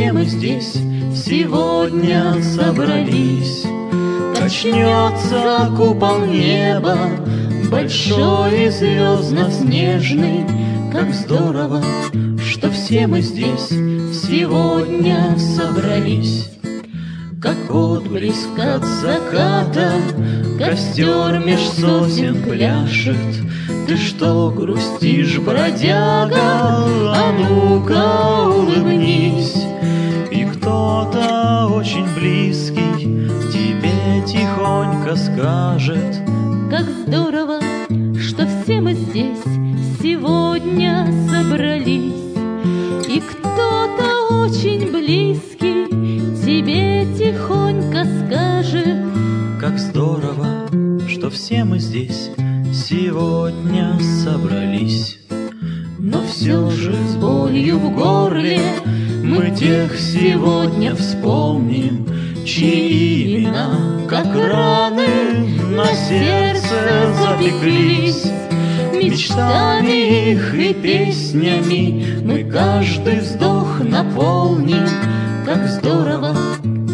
все мы здесь Сегодня собрались. Качнется купол неба Большой и звездно-снежный. Как здорово, что все мы здесь Сегодня собрались. Как отблеск от заката Костер меж сосен пляшет. Ты что грустишь, бродяга? А ну-ка улыбнись кто-то очень близкий Тебе тихонько скажет. Как здорово, что все мы здесь Сегодня собрались. И кто-то очень близкий тебе тихонько скажет. Как здорово, что все мы здесь сегодня собрались. Но все же с болью в горле мы тех сегодня вспомним Чьи имена, как раны, на сердце запеклись. Мечтами их и песнями мы каждый вздох наполним. Как здорово,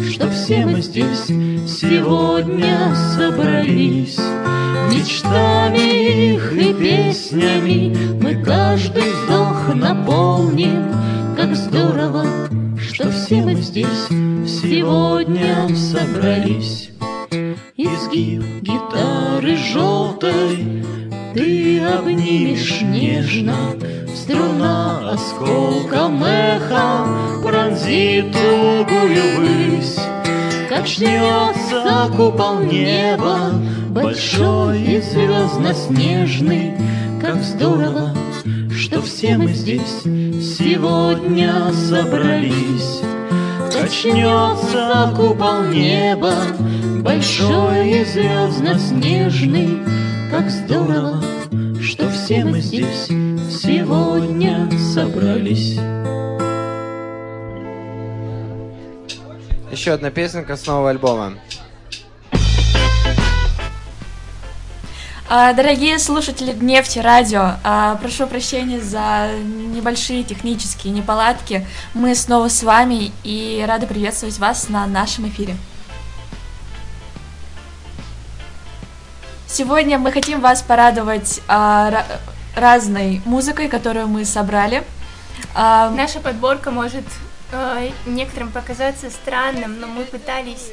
что все мы здесь сегодня собрались. Мечтами их и песнями мы каждый вздох наполним мы здесь сегодня собрались. Изгиб гитары желтой ты обнимешь нежно. Струна осколком эха Пронзит тугую высь. Качнется купол неба Большой и звездно-снежный Как здорово, что все мы здесь Сегодня собрались Качнется купол неба Большой и звездно-снежный Как здорово, что все мы здесь Сегодня собрались Еще одна песенка с нового альбома. Дорогие слушатели Нефти Радио, а, прошу прощения за небольшие технические неполадки. Мы снова с вами и рады приветствовать вас на нашем эфире. Сегодня мы хотим вас порадовать а, ра- разной музыкой, которую мы собрали. А, Наша подборка может э, некоторым показаться странным, но мы пытались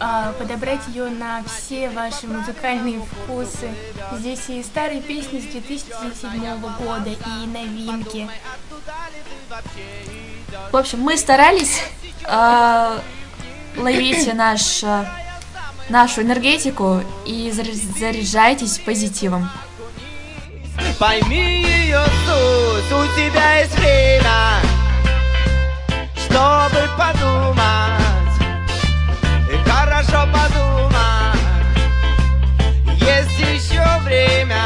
э, подобрать ее на все ваши музыкальные вкусы. Здесь и старые песни с 2007 года, и новинки. В общем, мы старались. а, ловите наш, а, нашу энергетику и заря- заряжайтесь позитивом. Пойми ее суть, у тебя есть время, чтобы подумать, хорошо подумать. Есть еще время,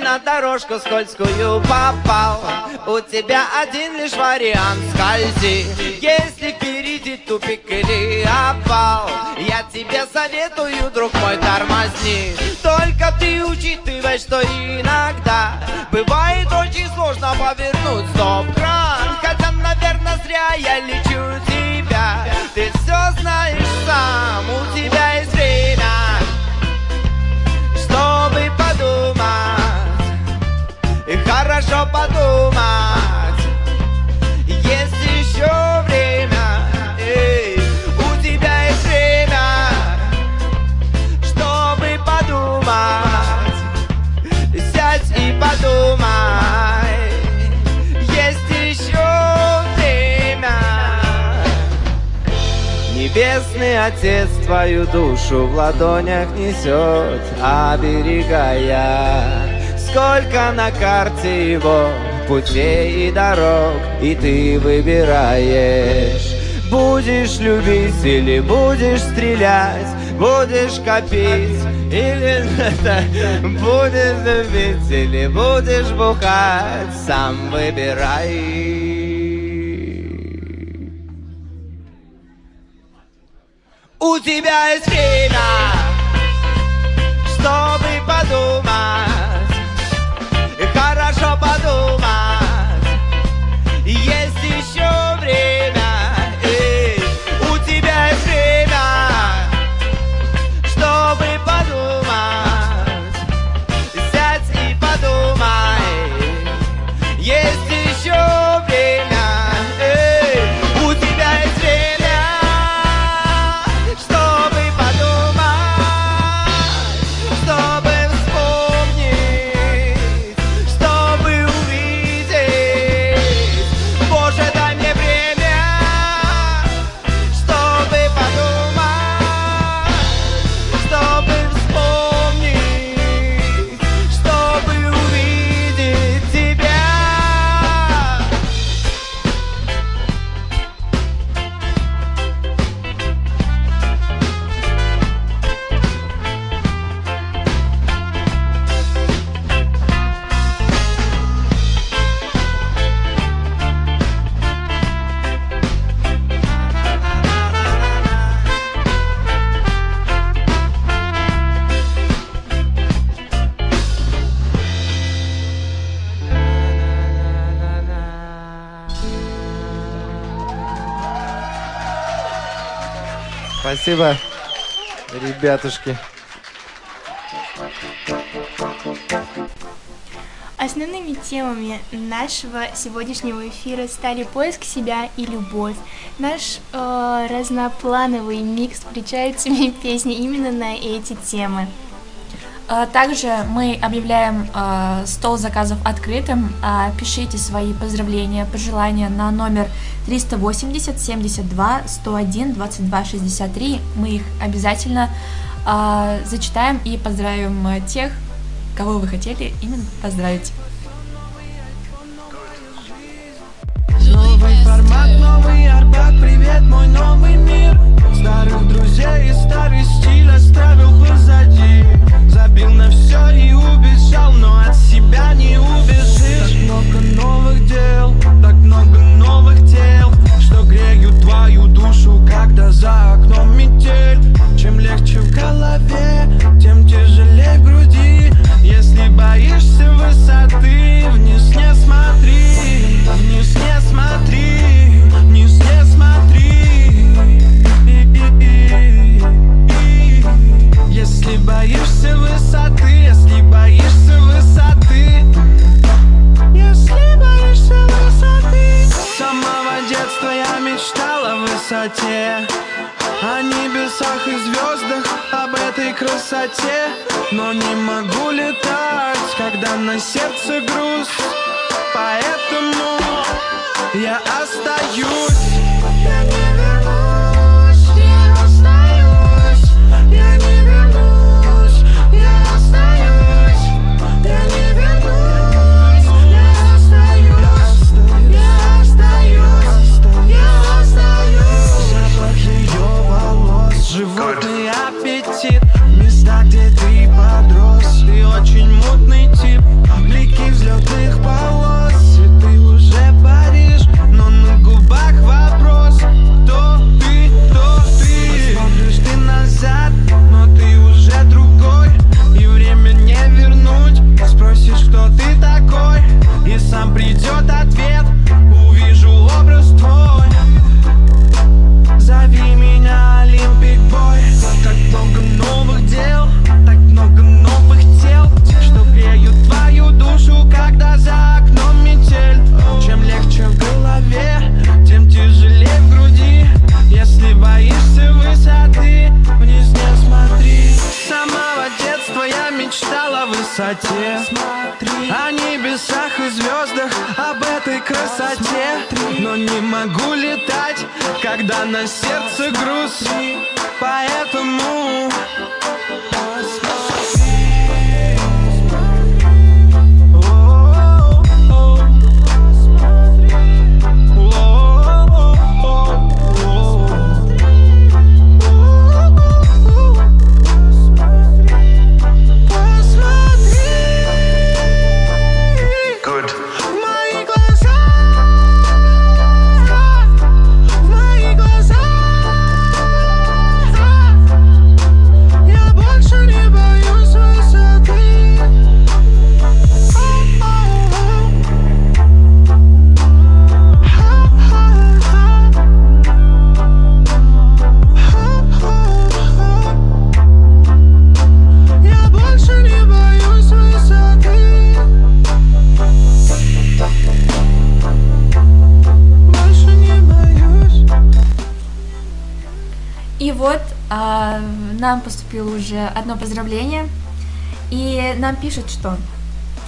На дорожку скользкую попал, у тебя один лишь вариант скользи. Если впереди тупик или опал, я тебе советую, друг мой, тормозни. Только ты учитывай, что иногда бывает очень сложно повернуть стоп-кран. Хотя, наверное, зря я лечу тебя. Ты все знаешь сам, у тебя есть подумать. Есть еще время, эй, у тебя есть время, чтобы подумать. Сядь и подумай. Есть еще время. Небесный Отец твою душу в ладонях несет, оберегая. Сколько на карте его путей и дорог, и ты выбираешь. Будешь любить или будешь стрелять, будешь копить или будешь любить или будешь бухать, сам выбирай. У тебя есть время, чтобы подумать, хорошо подумать. Есть еще Спасибо, ребятушки. Основными темами нашего сегодняшнего эфира стали поиск себя и любовь. Наш э, разноплановый микс включает в себе песни именно на эти темы. А, Также мы объявляем а, стол заказов открытым. А, Пишите свои поздравления, пожелания на номер 380 72 101 22 63. Мы их обязательно зачитаем и поздравим а, тех, кого вы хотели именно поздравить. Легче в голове, тем тяжелее в груди. Если боишься высоты, вниз не смотри Вниз не смотри, вниз не смотри. Если боишься высоты, если боишься высоты. Если боишься высоты. С самого детства я мечтал о высоте О небесах и этой красоте Но не могу летать, когда на сердце груз. Поэтому я остаюсь одно поздравление, и нам пишут, что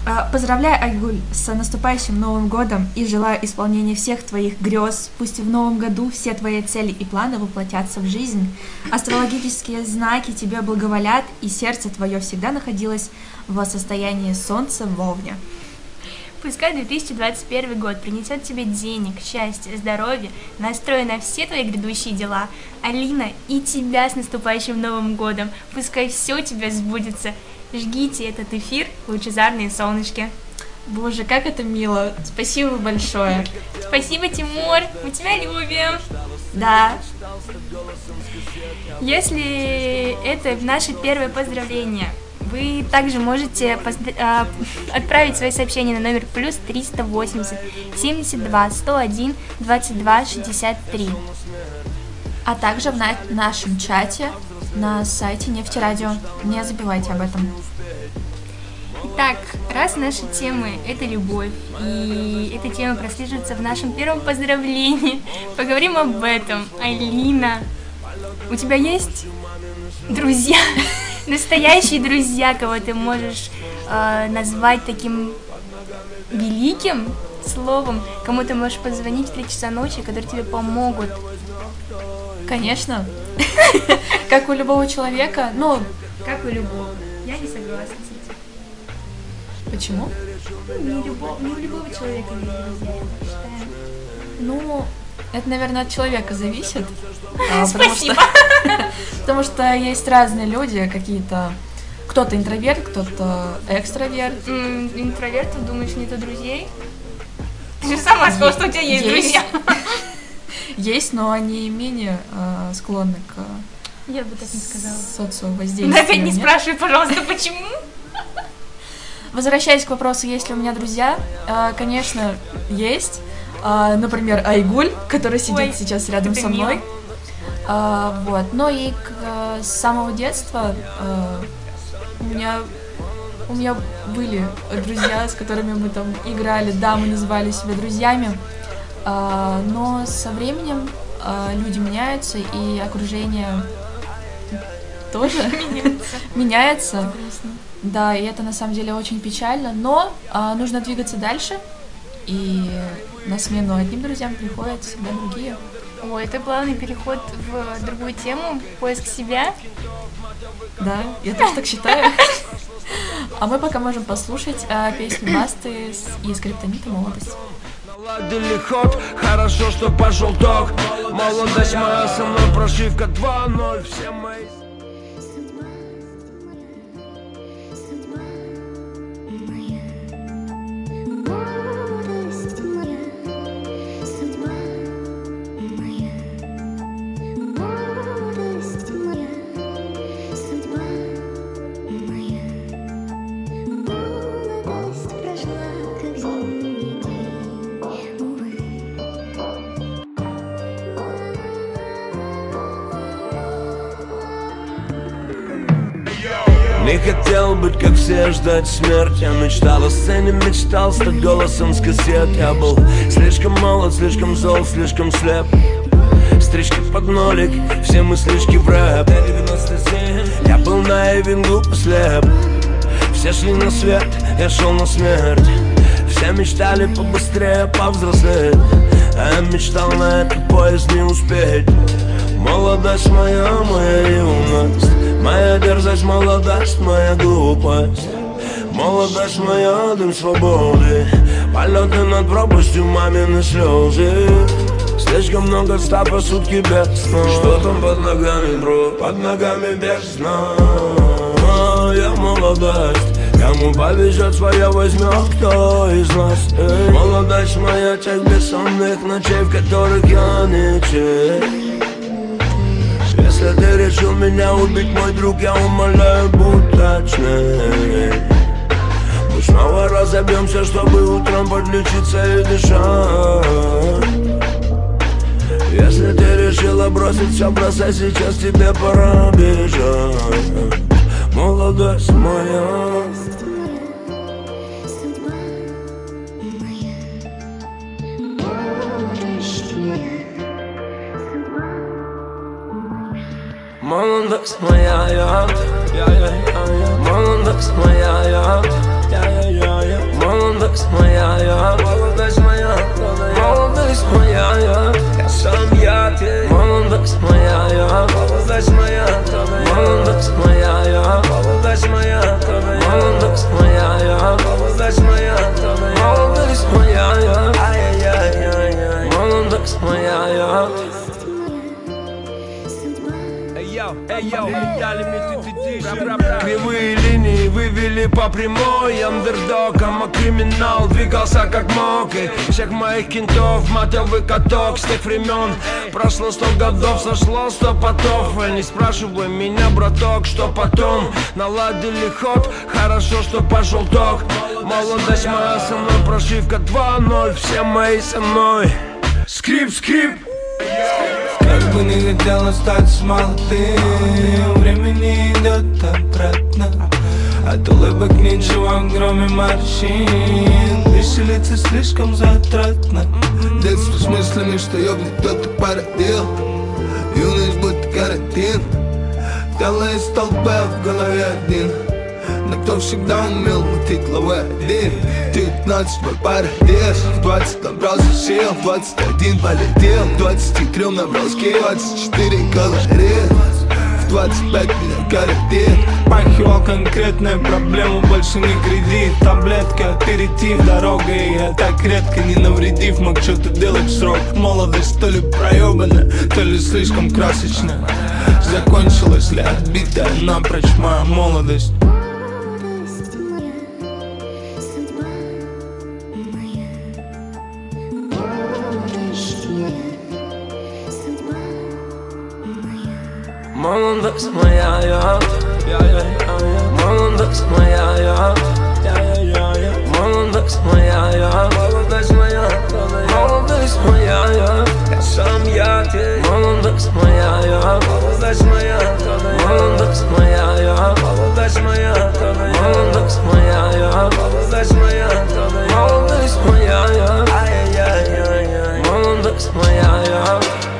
а, Поздравляю, Айгуль, с наступающим Новым годом и желаю исполнения всех твоих грез. Пусть в Новом году все твои цели и планы воплотятся в жизнь. Астрологические знаки тебе благоволят, и сердце твое всегда находилось в состоянии солнца в Овне. Пускай 2021 год принесет тебе денег, счастье, здоровье, настрой на все твои грядущие дела. Алина, и тебя с наступающим Новым годом. Пускай все у тебя сбудется. Жгите этот эфир, лучезарные солнышки. Боже, как это мило. Спасибо большое. Спасибо, Тимур, мы тебя любим. Да, Если это наше первое поздравление, вы также можете а, отправить свои сообщения на номер плюс 380 72 101 22 63. а также в на- нашем чате на сайте Нефтерадио. Не забывайте об этом. Итак, раз наши темы — это любовь, и эта тема прослеживается в нашем первом поздравлении, поговорим об этом. Алина, у тебя есть друзья, настоящие друзья, кого ты можешь э, назвать таким великим словом, кому ты можешь позвонить в 3 часа ночи, которые тебе помогут. Конечно. Как у любого человека. Ну, Как у любого. Я не согласна с этим. почему? Ну, Не, любо- не у любого человека есть друзья, я считаю. Ну, это, наверное, от человека зависит. А, потому Спасибо. что- Потому что есть разные люди, какие-то... Кто-то интроверт, кто-то экстраверт. М, Интровертов, думаешь, нету друзей? Ты же сама сказала, что у тебя есть, друзья. Есть, но они менее э, склонны к Я бы так не сказала. социовоздействию. Да опять не спрашивай, пожалуйста, почему? Возвращаясь к вопросу, есть ли у меня друзья, э, конечно, есть. А, Например, Айгуль, который сидит Ой, сейчас рядом со мной. А, Вот. Но и к- э, с самого детства э, у меня у меня были друзья, с которыми мы там играли, да, мы называли себя друзьями, А, но со временем а, люди меняются и окружение тоже меняется. Да, и это на самом деле очень печально, но а, нужно двигаться дальше, и на смену одним друзьям приходят всегда другие. Ой, это плавный переход в другую тему, поиск себя. Да, я тоже так считаю. А мы пока можем послушать а, песню Басты с- и скриптонита «Молодость». Наладили ход, хорошо, что пошел ток Молодость моя, со мной прошивка 2-0 Все мои все, ждать смерть Я мечтал о сцене, мечтал стать голосом с кассет. Я был слишком молод, слишком зол, слишком слеп. Стрижки под нолик, все мыслишки в рэп. Я был наивен, глуп и слеп Все шли на свет, я шел на смерть. Все мечтали побыстрее повзрослеть. А я мечтал на этот поезд не успеть. Молодость моя, моя юность Моя дерзость, молодость, моя глупость. Молодость моя, дым свободы. Полеты над пропастью, мамины слезы. Слишком много ста по сутки без сна. Что там под ногами, бро? Под ногами бездна Моя молодость. Кому повезет своя возьмет кто из нас? Эй. Молодость моя, тех бессонных ночей В которых я не чей если ты решил меня убить, мой друг, я умоляю, будь точнее Мы снова разобьемся, чтобы утром подлечиться и дышать. Если ты решила бросить все, бросай сейчас, тебе пора бежать. Молодость моя Молодость моя, я, я, я, я, я. Молодость моя, я, я, я, я, я. Молодость моя, я, молодость моя, молодость моя, я, я сам я, ты. Молодость моя, я, молодость моя, молодость моя, я, молодость моя, молодость моя, я, молодость моя, молодость моя, я. Кривые линии вывели по прямой. Андердогом, а криминал двигался как мог. И всех моих кентов матовый каток С тех времен прошло сто годов, сошло сто потов. Не спрашивай меня, браток, что потом. Наладили ход, хорошо, что пошел ток. Молодость моя со мной, прошивка 2-0 Все мои со мной. Скрип, скрип, Бы не хотелось стать молодым Времени идет обратно. От улыбок ничего, кроме морщин. Веселиться слишком затратно. Детство с мыслями, что ёбнет кто-то породил. Юность будто карантин. Тело из толпы, в голове один Но кто всегда умел мутить главой один? 19 мой парадес В 20 набрался сил, в 21 полетел. В 23 набрал скилл, 24 колорит. В 25 меня коротит Пахивал конкретная проблема, больше не кредит. Таблетка, аперитив, дорога И я так редко не навредив. Мог что-то делать срок. Молодость то ли проебана, то ли слишком красочная Закончилась ли отбитая напрочь моя Молодость моя. Молодость моя, я, я, я, я, я. Молодость моя, я, я, я, я, я. Молодость моя, я, молодость моя, молодость моя, я, я сам я, ты. Молодость моя, я, молодость моя, молодость моя, я, молодость моя, молодость моя, я, молодость моя, молодость моя, я, ай-яй-яй-яй, молодость моя, я. Песню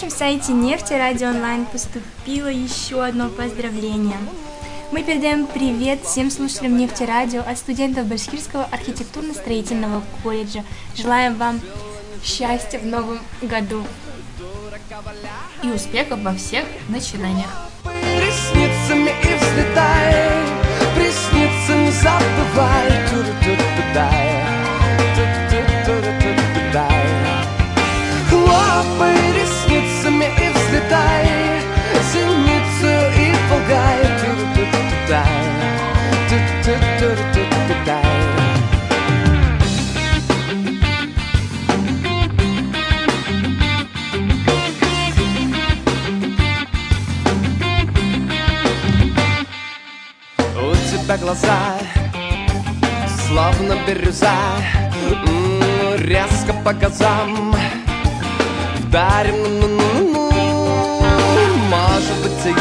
нашем сайте Нефти Радио Онлайн поступило еще одно поздравление. Мы передаем привет всем слушателям Нефти Радио от студентов Башкирского архитектурно-строительного колледжа. Желаем вам счастья в новом году. И успехов во всех начинаниях. Ресницами взлетай Синицу и полгай У тебя глаза Словно бирюза Резко по газам Вдарим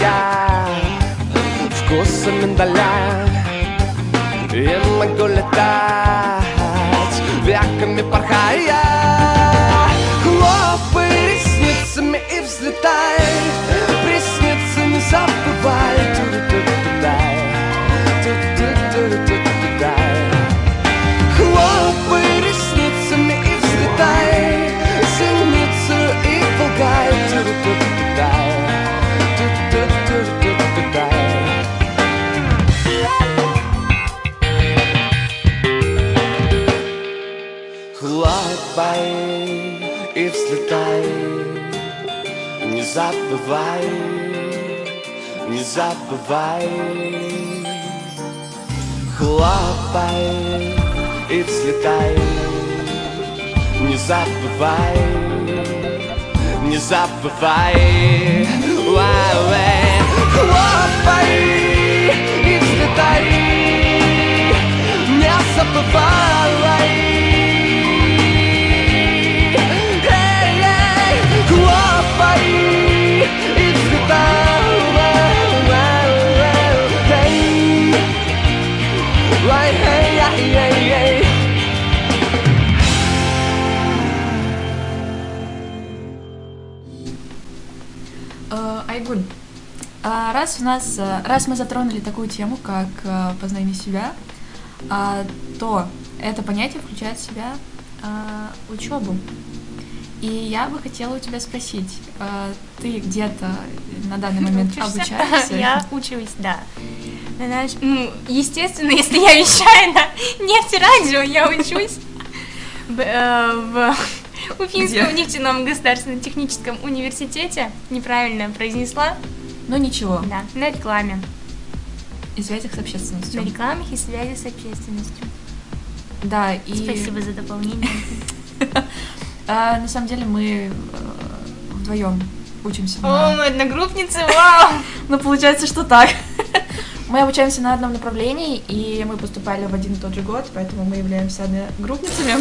я Вкуса миндаля. И могу летать Веками порхая забывай, не забывай. Хлопай и взлетай Не забывай, не забывай. Уай-уай. Хлопай и взлетай Не забывай раз у нас, э, раз мы затронули такую тему, как э, познание себя, а, то это понятие включает в себя а, учебу. И я бы хотела у тебя спросить, ты где-то на данный момент Учишься? обучаешься? Я учусь, да. Наш- ну, естественно, если я вещаю на нефтерадио, я учусь в, э, Уфимском нефтяном государственном техническом университете. Неправильно произнесла. Ну ничего, Да, на рекламе. и связях с На общественностью. рекламах и связи с общественностью. Да, и Спасибо за дополнение. а, на самом деле мы вдвоем учимся. О, на- мы одногруппницы, вау! Ну, получается, что так. Мы обучаемся на одном направлении, и мы поступали в один и тот же год, поэтому мы являемся одногруппницами.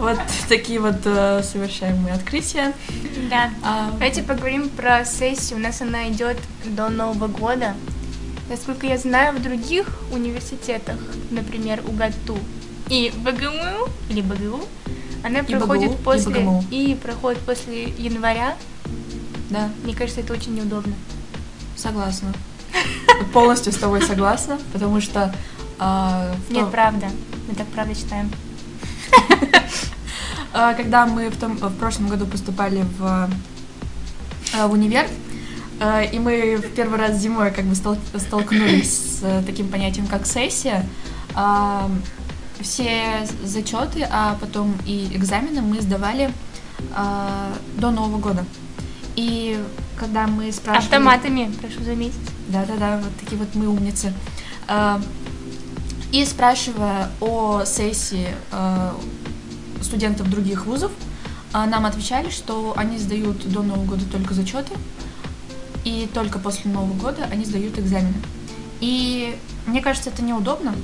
Вот такие вот э, совершаем мы открытия. Да. А, Давайте поговорим про сессию. У нас она идет до Нового года. Насколько я знаю, в других университетах, например, УГАТУ и БГМУ, или БГУ, она И проходит БГУ, и после БГМУ. и проходит после января. Да, Мне кажется, это очень неудобно. согласна. Полностью с тобой согласна, потому что... в Нет, правда. Мы так правда считаем. А, Когда мы в, том, в прошлом году поступали в, э, в универ, э, и мы в первый раз зимой как бы стол- столкнулись с э, таким понятием, как сессия, а, все зачеты, а потом и экзамены мы сдавали а, до Нового года. И когда мы спрашивали... Автоматами, прошу заметить. Да-да-да, вот такие вот мы умницы. И спрашивая о сессии студентов других вузов, а, нам отвечали, что они сдают до Нового года только зачеты, и только после Нового года они сдают экзамены. И мне кажется, это неудобно.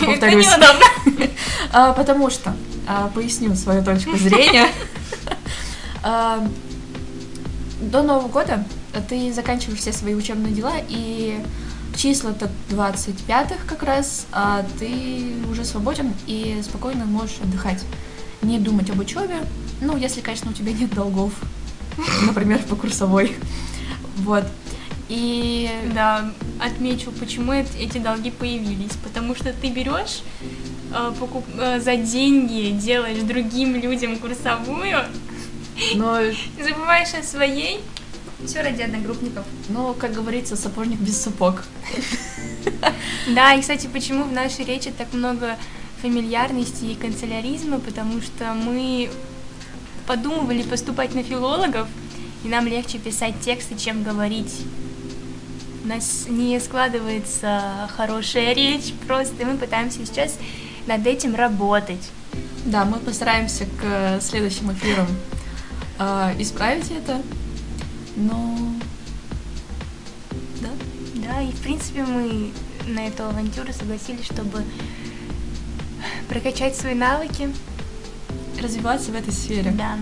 Это неудобно. А, Потому что, а, поясню свою точку зрения, до Нового года ты заканчиваешь все свои учебные дела, и числа-то 25-х как раз, а ты уже свободен и спокойно можешь отдыхать. Не думать об учебе, ну, если, конечно, у тебя нет долгов, например, по курсовой. Вот. И Да, отмечу, почему эт- эти долги появились. Потому что ты берешь э, покуп- э, за деньги, делаешь другим людям курсовую, но, забываешь о своей. Все ради одногруппников. ну, как говорится, сапожник без сапог. Да, и, кстати, почему в нашей речи так много фамильярности и канцеляризма, потому что мы подумывали поступать на филологов, и нам легче писать тексты, чем говорить. У нас не складывается хорошая речь, просто мы пытаемся сейчас над этим работать. Да, мы постараемся к следующим эфирам э, исправить это. Но да, Да, и в принципе мы на эту авантюру согласились, чтобы прокачать свои навыки. развиваться в этой сфере. Да.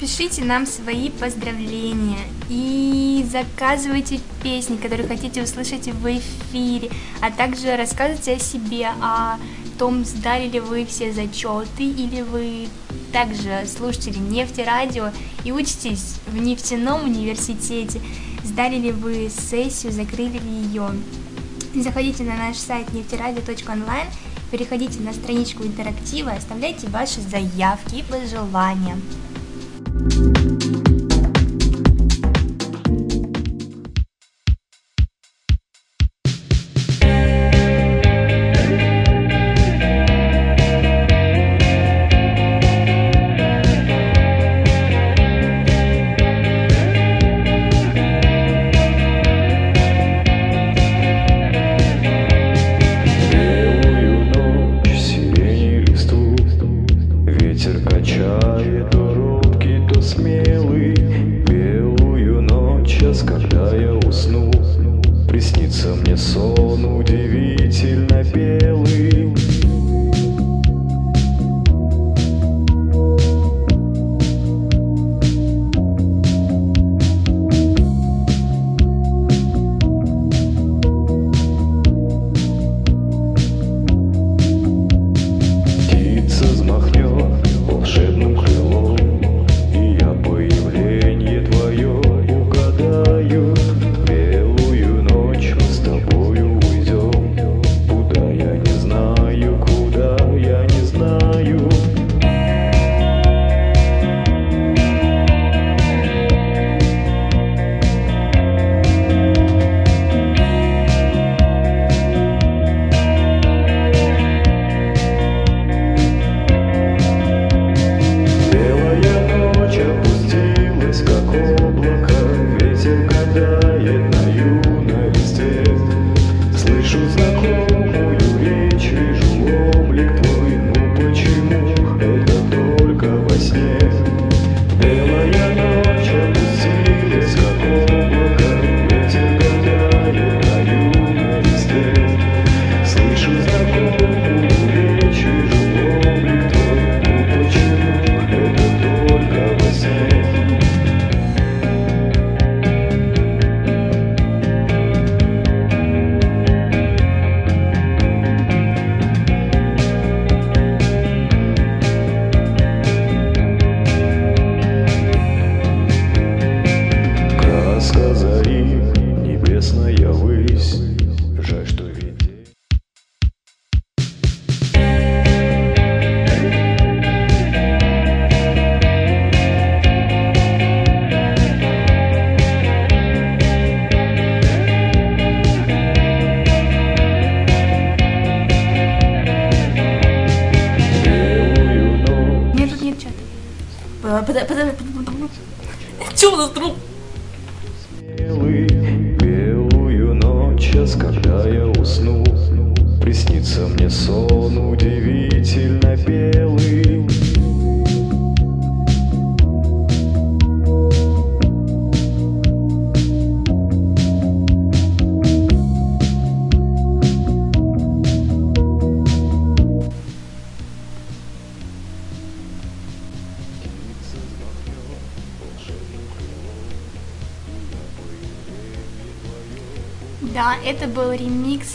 Пишите нам свои поздравления и заказывайте песни, которые хотите услышать в эфире, а также рассказывайте о себе, о том, сдали ли вы все зачеты, или вы также слушатели нефтерадио и учитесь в нефтяном университете, сдали ли вы сессию, закрыли ли ее. Заходите на наш сайт нефтерадио.онлайн, переходите на страничку интерактива, оставляйте ваши заявки и пожелания.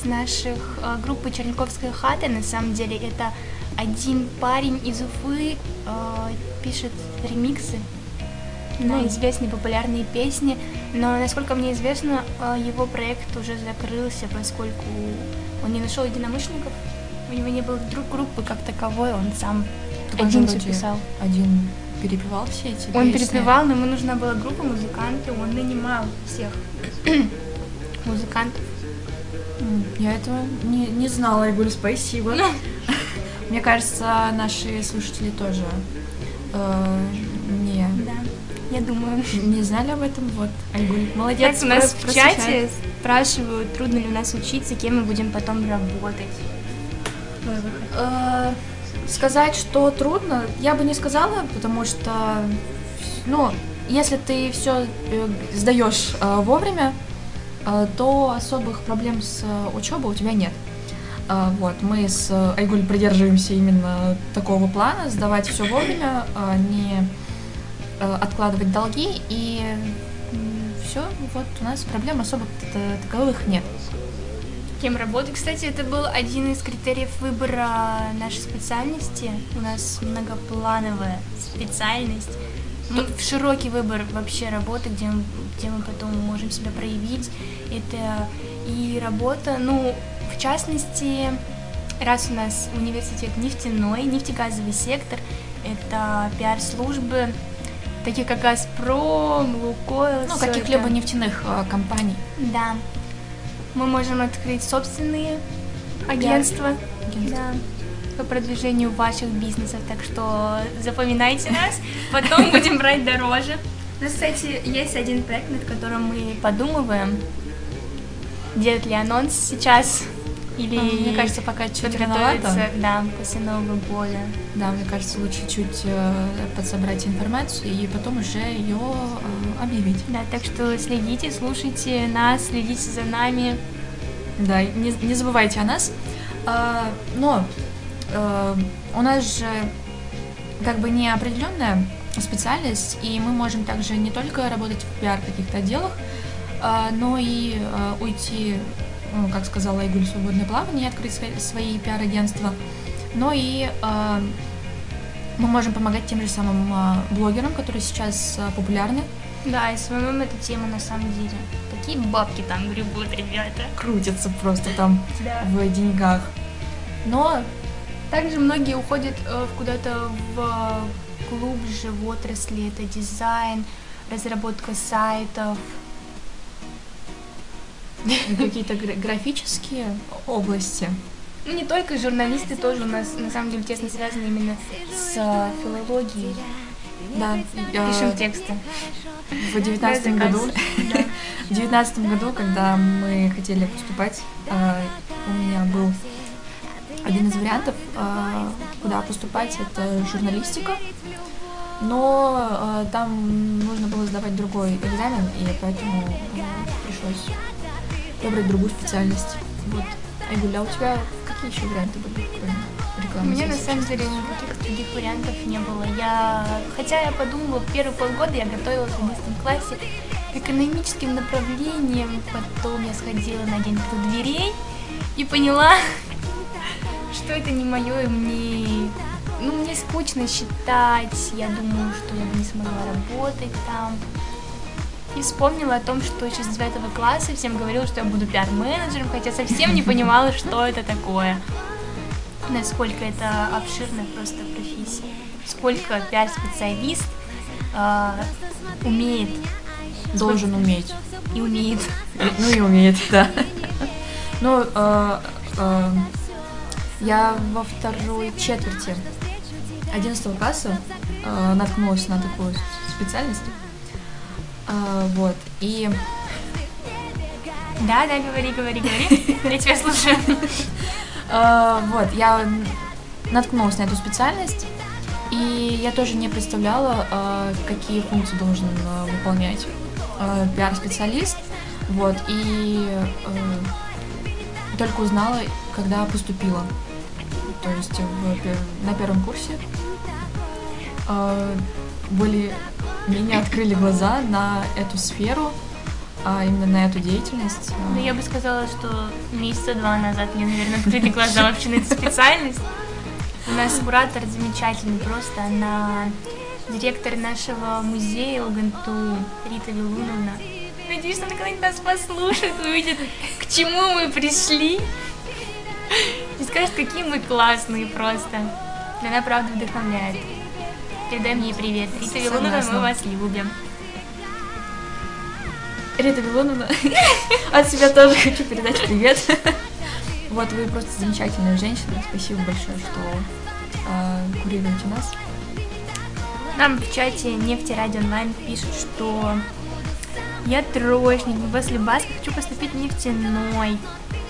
Наших э, группы Черниковская хата. На самом деле это один парень из Уфы э, пишет ремиксы на Ну. известные популярные песни. Но, насколько мне известно, э, его проект уже закрылся, поскольку он не нашел единомышленников. У него не было друг группы как таковой, он сам он один все писал. Один перепевал все эти Он песни. перепевал, но ему нужна была группа музыкантов, он нанимал всех музыкантов. Я этого не, не знала, Игорь, спасибо. Мне кажется, наши слушатели тоже э, не, Да, я думаю. не знали об этом. Вот, Айгуль, молодец. Так, у нас про- в чате спрашивают, трудно ли у нас учиться, кем мы будем потом работать. Э, Сказать, что трудно, я бы не сказала, потому что, ну, если ты все сдаешь э, вовремя, э, то особых проблем с учебой у тебя нет. Э, Вот, мы с Айгуль придерживаемся именно такого плана, сдавать все вовремя, а не э, откладывать долги, и все, вот у нас проблем особо таковых нет. Кем работать? Кстати, это был один из критериев выбора нашей специальности. У нас многоплановая специальность. В широкий выбор вообще работы, где мы, где мы потом можем себя проявить. Это и работа, ну, в частности, раз у нас университет нефтяной, нефтегазовый сектор, это пиар-службы, такие как Газпром, Лукойл. Ну, каких-либо нефтяных э, компаний. Да. Мы можем открыть собственные агентства. Да. По продвижению ваших бизнесов. Так что запоминайте нас. Потом будем брать дороже. У нас, кстати, есть один проект, над которым мы подумываем. Делать ли анонс сейчас? Или А, мне кажется, пока чуть подготовиться, да, после Нового года. Да, мне кажется, лучше чуть э, подсобрать информацию и потом уже ее э, объявить. Да, так что следите, слушайте нас, следите за нами. Да, не, не забывайте о нас. А, но э, у нас же как бы не определенная специальность, и мы можем также не только работать в пиар каких-то отделах, а, но и а, уйти, ну, как сказала Игорь, в свободное плавание и открыть свои, пиар-агентства, но и мы можем помогать тем же самым блогерам, которые сейчас популярны. Да, и самому эту тему на самом деле. Такие бабки там гребут, ребята. Крутятся просто там Да. в деньгах. Но Также многие уходят э, куда-то в э, глубже в отрасли. Это дизайн, разработка сайтов. какие-то гра- графические области. Ну, не только журналисты тоже у нас на самом деле тесно связаны именно с э, филологией. Да, Пишем тексты. в девятнадцатом году, в девятнадцатом году, когда мы хотели поступать, у меня был один из вариантов, а, куда поступать, это журналистика, но а, там нужно было сдавать другой экзамен, и поэтому а, пришлось выбрать другую специальность. Вот. Айгуль, а у тебя какие еще варианты были, кроме У рекламы? меня на самом деле никаких других вариантов не было. Я, хотя я подумала, первые полгода я готовилась в 11 классе к экономическим направлениям, потом я сходила на день открытых дверей и поняла, что это не мое, и мне, ну, мне скучно считать, я думаю, что я бы не смогла работать там. И вспомнила о том, что еще с 9 класса всем говорила, что я буду пиар-менеджером, хотя совсем не понимала, что это такое насколько это обширная просто профессия, сколько пиар-специалист э, умеет, Должен уметь. и умеет. Ну и умеет, да. Ну, я во второй четверти 11 класса э, наткнулась на такую специальность. Э, вот, и Да, да, говори, говори, говори. Я тебя слушаю. э, вот, я наткнулась на эту специальность, и я тоже не представляла, э, какие функции должен э, выполнять пиар-специалист. Вот, и только узнала, когда поступила. То есть в пер- на первом курсе э, были мне открыли глаза на эту сферу, а именно на эту деятельность. э, Ну, я бы сказала, что месяца два назад мне, наверное, открыли глаза вообще на эту специальность. У нас куратор замечательный просто, она директор нашего музея УГНТУ Рита Вилуновна. Надеюсь, она когда-нибудь нас послушает, увидит, к чему мы пришли. И скажет, какие мы классные просто. Она правда вдохновляет. Передай мне привет. Рита Вилуновна, мы вас любим. Рита Милоновна, от себя тоже хочу передать привет. Вот вы просто замечательная женщина. Спасибо большое, что э, курируете нас. Нам в чате Нефти Радио Онлайн пишут, что я троечник, после Баска хочу поступить в нефтяной.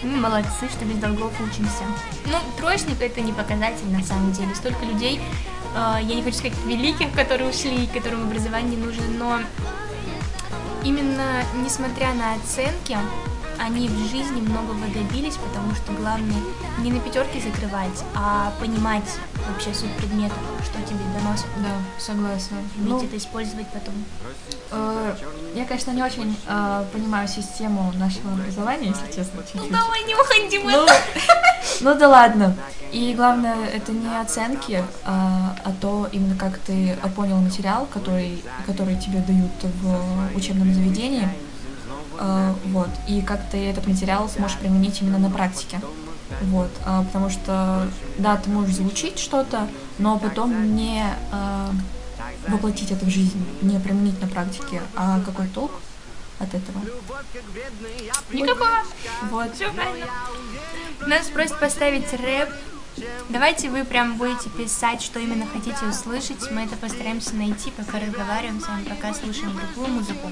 Мы молодцы, что без долгов учимся. Ну, троечник это не показатель на самом деле. Столько людей, э, я не хочу сказать великих, которые ушли, которым образование не нужно, но именно несмотря на оценки, они в жизни многого добились, потому что главное не на пятерке закрывать, а понимать вообще суть предмета, что тебе доносит. Да, согласна. Уметь Ну, это использовать потом. э, я, конечно, не очень э, понимаю систему нашего образования, если честно, чуть-чуть. Давай не уходи в Ну, это. ну да ладно. И главное, это не оценки, а, а то именно как ты понял материал, который, который тебе дают в учебном заведении. А, вот. И как ты этот материал сможешь применить именно на практике. Вот. А, потому что, да, ты можешь заучить что-то, но потом не а, воплотить это в жизнь, не применить на практике. А какой толк от этого? Никакого. Вот. Все правильно. Нас просят поставить рэп. Давайте вы прям будете писать, что именно хотите услышать. Мы это постараемся найти, пока разговариваем с вами, пока слушаем другую музыку.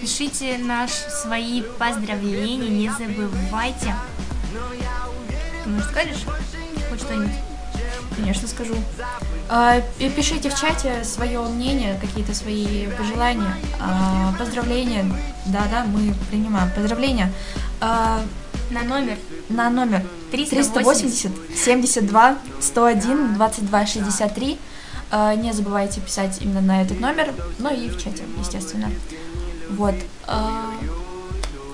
Пишите наши свои поздравления, не забывайте. Ты, может, скажешь хоть что-нибудь? Конечно, скажу. А, и Пишите в чате свое мнение, какие-то свои пожелания, а, поздравления. Да-да, мы принимаем поздравления. А, На номер на номер 380 72 101 22 63. Э, Не забывайте писать именно на этот номер, ну и в чате, естественно. Вот. э,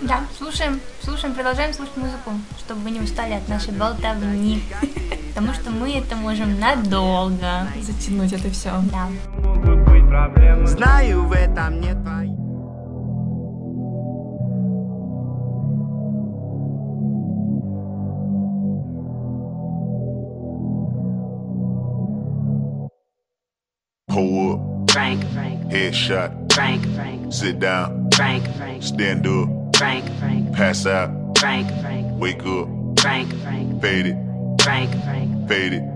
Да, слушаем, слушаем, продолжаем слушать музыку, чтобы вы не устали от нашей болтовни. Потому что мы это можем надолго. Затянуть это все. Да. Знаю, в этом нет твоей Pull up. Frank, Frank, Headshot. Frank, Frank, Sit down. Frank, Frank, Stand up. Frank, Frank, Pass out. Frank, Frank, Wake up. Frank, Frank, Fade it. Frank, Frank, Fade it.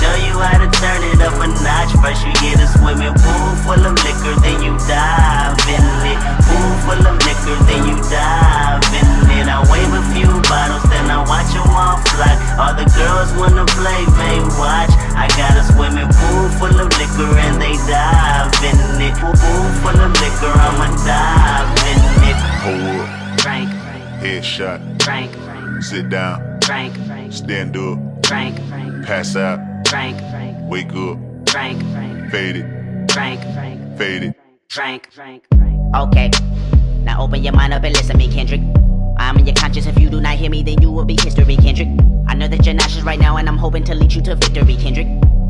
show you how to turn it up a notch. First you get a swimming pool full of liquor, then you dive in it. Pool full of liquor, then you dive in it. I wave a few bottles, then I watch them all fly. All the girls wanna play, they watch. I got a swimming pool full of liquor and they dive in it. Pool full of liquor, I'ma dive in it. Pull up. Frank, Headshot. Frank, Sit down. Frank, Stand up. Frank, Pass out. Frank, Frank, Wake up. Frank, Frank, Fade it. Frank, Frank, Fade it. Frank, Frank, Frank. Okay, now open your mind up and listen to me, Kendrick. I'm in your conscience. If you do not hear me, then you will be history, Kendrick. I know that you're nauseous right now, and I'm hoping to lead you to victory, Kendrick.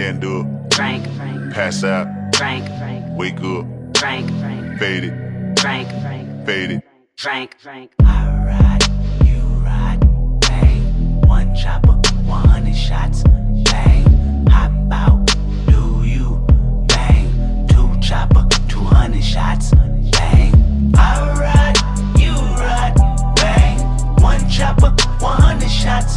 Stand up. Frank, Frank, Pass out. Frank, Frank, Wake up. Frank, Frank, Fade it. Frank, Frank, Fade it. Frank, Frank. Alright, you ride, bang. One chopper, 100 shots, bang. Hop out, do you, bang. Two chopper, 200 shots, bang. Alright, you ride, bang. One chopper, 100 shots,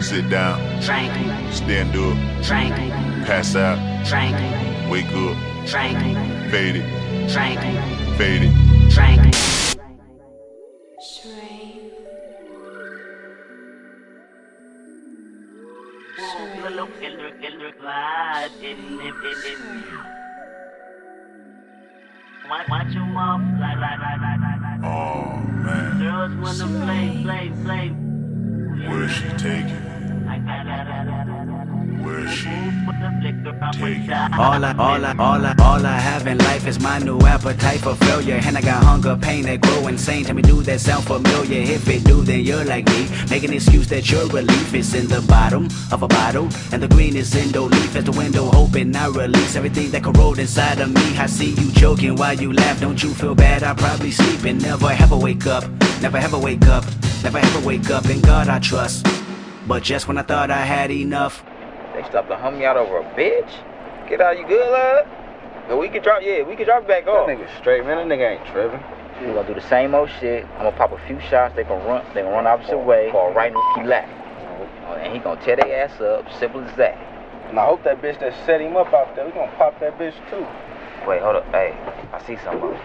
Sit down. Drink. Stand up. Drink. Pass out. Drink. Wake up. Drink. Fade it. Drink. Fade it. Drink. Oh man. Girls wanna play, play, play. Where's she taking? Where's she taking? All I, all I, all I, all I have in life is my new appetite for failure. And I got hunger, pain that grow insane. Tell me, do that sound familiar? If it do, then you're like me. Make an excuse that your relief is in the bottom of a bottle. And the green is in the leaf as the window open. I release everything that corrode inside of me. I see you joking while you laugh. Don't you feel bad? I probably sleep and never ever wake up. Never ever wake up. Never ever wake up. In God I trust. But just when I thought I had enough. They stopped to hum me out over a bitch? Get out, you good, love? Yeah, we could drop, yeah, we could drop it back off. That nigga straight, man. That nigga ain't tripping. We gonna do the same old shit. I'm gonna pop a few shots. They gonna run. They gonna run opposite way. Fall right in the lap. And he gonna tear their ass up. Simple as that. And I hope that bitch that set him up out there, we gonna pop that bitch too. Wait, hold up. Hey, I see something.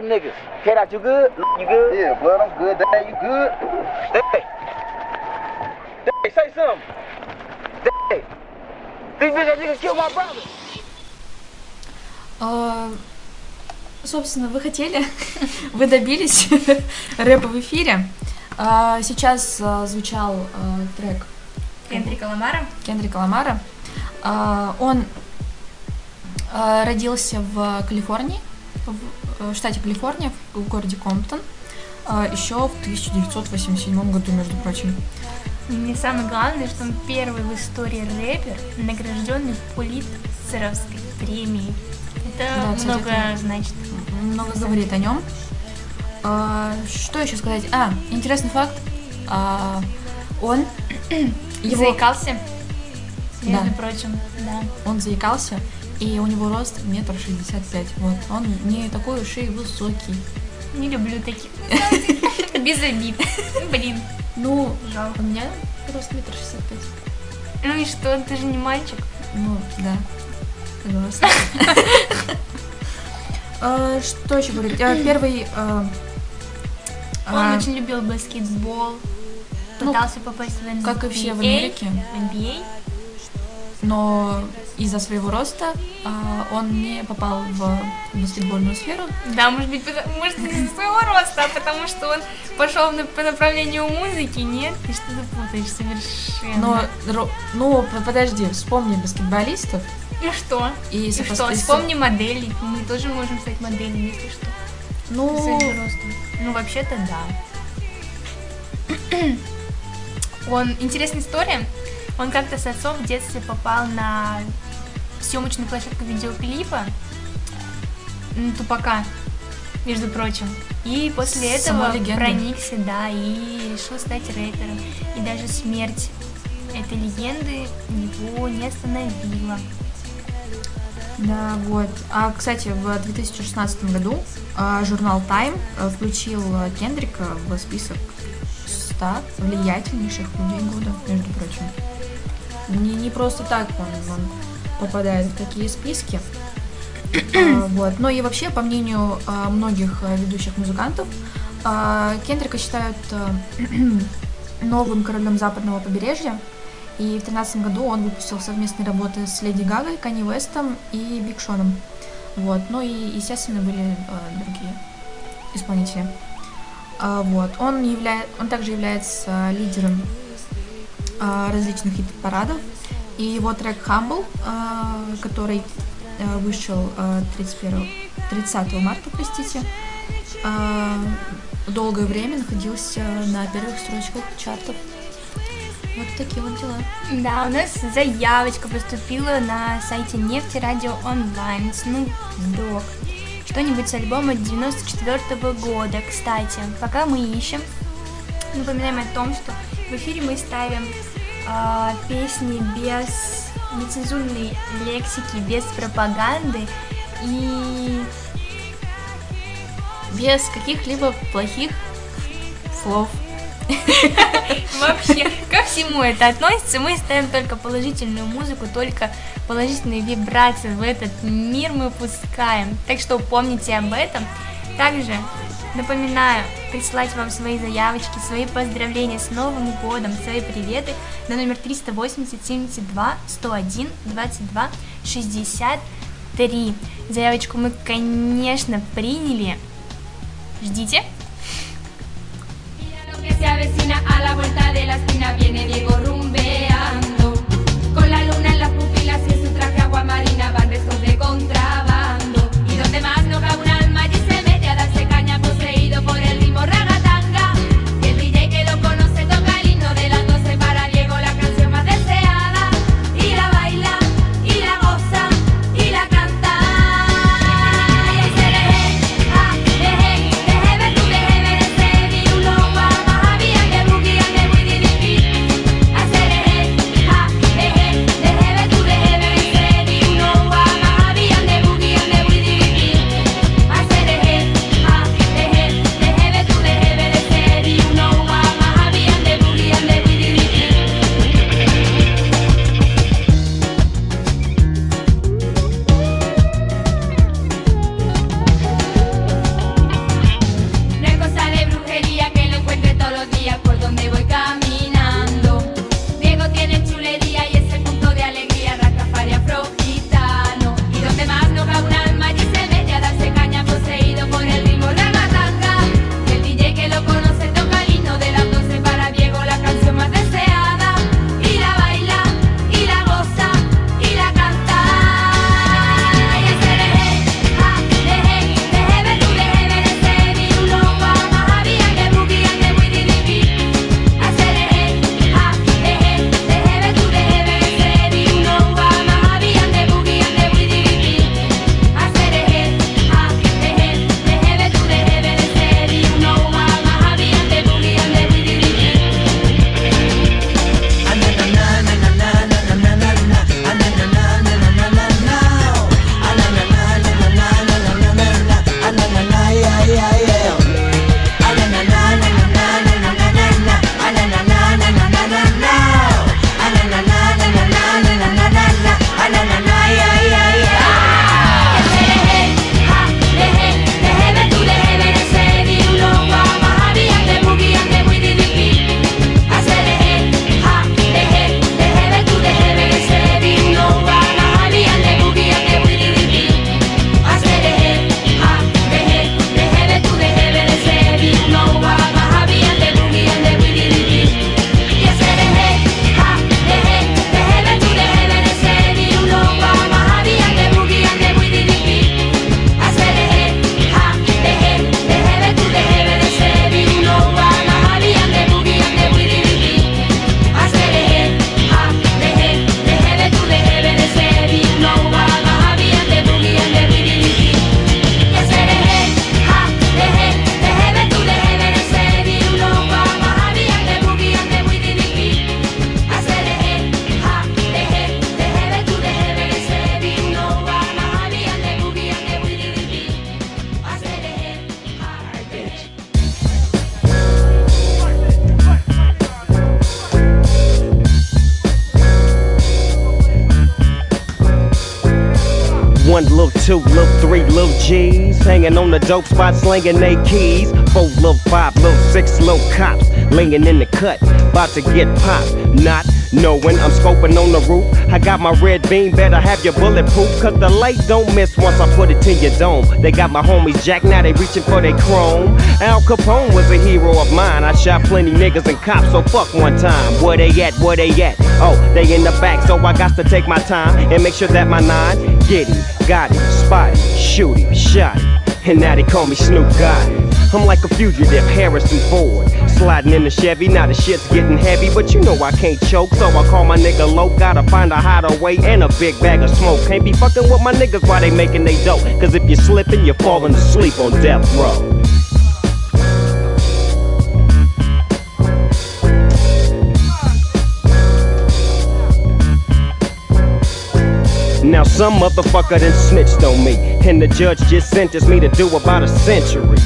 Them niggas. K out, you good? You good? Yeah, blood, I'm good. Dad, you good? Hey, hey, say something. Hey, these bitches niggas killed my brother. А, Собственно, вы хотели, вы добились рэпа в эфире. А, Сейчас а, звучал а, трек Кендрика Ламара. Кендрика Ламара. Он родился в Калифорнии, в э, штате Калифорния, в городе Комптон, а, еще в 1987 году, между прочим. И мне самое главное, что он первый в истории рэпер, награжденный Пулитцеровской премией. Это Да, кстати, много это значит. Много говорит о нем. А, Что еще сказать? А, интересный факт. А, Он его... Заикался, между Да. прочим. Да. Он заикался, и у него рост метр шестьдесят пять. Вот, он не такой уж и высокий. Не люблю таких. Без обид. Ну, Блин. Ну, жалко. У меня рост метр шестьдесят пять. Ну и что, ты же не мальчик. Ну, да. Согласна. А, Что еще говорить? А, Первый... а, Он очень любил баскетбол. Ну, Пытался попасть в NBA. как и все в Америке. В NBA. Но из-за своего роста а, он не попал в баскетбольную сферу. Да, может быть, потому- может из-за своего роста, а потому что он пошел на- по направлению музыки, нет? Ты что-то путаешь совершенно. Но, ну, подожди, вспомни баскетболистов. И что? И, И что? Вспомни моделей. Мы тоже можем стать моделями, если что. Ну. Ну, вообще-то да. Он, интересная история. Он как-то с отцом в детстве попал на съемочную площадку видеоклипа Тупака, между прочим. И после Сама этого легенда. проникся, да, и решил стать рэпером. И даже смерть этой легенды его не остановила. Да, вот. А, кстати, в 2016 году а, журнал Time а, включил а, Кендрика в список 100 влиятельнейших людей года, между прочим. Не, не просто так он, он попадает в такие списки. А, вот. Но и вообще, по мнению а, многих а, ведущих музыкантов, Кендрика считают новым королем западного побережья. И в 2013 году он выпустил совместные работы с Леди Гагой, Канни Вестом и Биг Шоном. Вот. Ну и, естественно, были э, другие исполнители. А, вот. Он, явля... он также является лидером различных хит-парадов. И его трек Humble, а, который а, вышел а, 31, 30 марта, простите, долгое время находился на первых строчках чартов. Вот такие вот дела. Да, у нас заявочка поступила на сайте Нефти Радио Онлайн. Snoop Dogg. Что-нибудь с альбома 94 года. Кстати, пока мы ищем, напоминаем о том, что в эфире мы ставим а, песни без нецензурной лексики, без пропаганды и без каких-либо плохих слов. Вообще, ко всему это относится. Мы ставим только положительную музыку, только положительные вибрации в этот мир мы пускаем. Так что помните об этом. Также напоминаю присылать вам свои заявочки, свои поздравления с Новым годом, свои приветы на номер 380 72 101 22 63. Заявочку мы, конечно, приняли. Ждите. que se slinging they keys. Four, little five, little six, little cops. Laying in the cut, about to get popped. Not knowing I'm scoping on the roof. I got my red beam, better have your bulletproof. Cause the light don't miss once I put it in your dome. They got my homies Jack, now they reaching for their chrome. Al Capone was a hero of mine. I shot plenty niggas and cops, so fuck one time. Where they at? Where they at? Oh, they in the back, so I got to take my time and make sure that my nine get him, got him, spot shoot him, shot him. And now they call me Snoop Gotti. I'm like a fugitive, Harrison Ford. Sliding in the Chevy, now the shit's getting heavy, but you know I can't choke, so I call my nigga low. Gotta find a hideaway and a big bag of smoke. Can't be fucking with my niggas while they making they dope. Cause if you're slipping, you're falling asleep on death row. Now some motherfucker done snitched on me, and the judge just sentenced me to do about a century.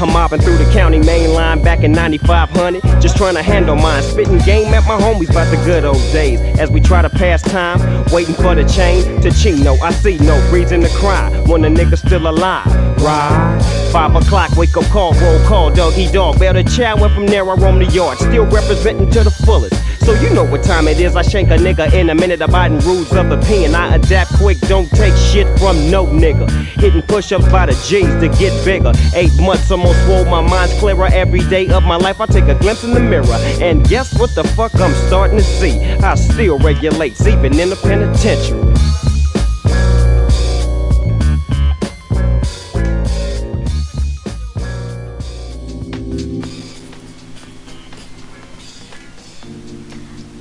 I'm mobbing through the county main line back in 9500, just trying to handle mine. Spitting game at my homies about the good old days. As we try to pass time, waiting for the chain to Chino. I see no reason to cry when the nigga's still alive. Right? Five o'clock, wake up call, roll call, doggy dog. Better chat went from there, I roam the yard, still representing to the fullest. So you know what time it is. I shank a nigga in a minute, abiding rules of pen. I adapt quick, don't take shit from no nigga. Hitting push-ups by the G's to get bigger. Eight months almost swole, my mind's clearer. Every day of my life, I take a glimpse in the mirror. And guess what the fuck I'm starting to see? I still regulate, even in the penitentiary.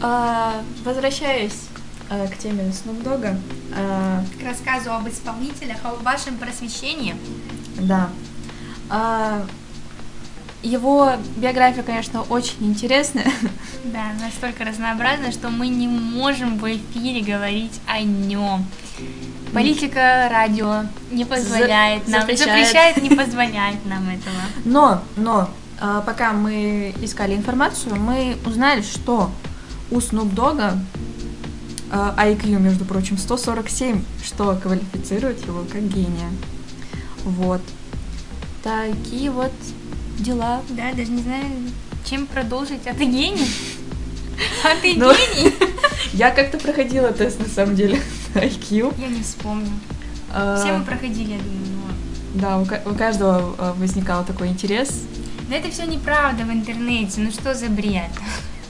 А, возвращаясь а, к теме Snoop Dogg, а, К рассказу об исполнителях, о вашем просвещении. да, А, его биография, конечно, очень интересная. Да, настолько разнообразно, что мы не можем в эфире говорить о нем. Политика радио не позволяет За- нам, запрещает. запрещает, не позволяет нам этого. Но, но, а, пока мы искали информацию, мы узнали, что у Snoop Dogg а, IQ, между прочим, 147, что квалифицирует его как гения. Вот. Такие вот дела. Да, даже не знаю, чем продолжить. А ты гений? А ты Ну, гений? Я как-то проходила тест, на самом деле, IQ. Я не вспомню. А, Все мы проходили, я думаю, но... Да, у, у каждого а, возникал такой интерес. Да это все неправда в интернете, ну что за бред?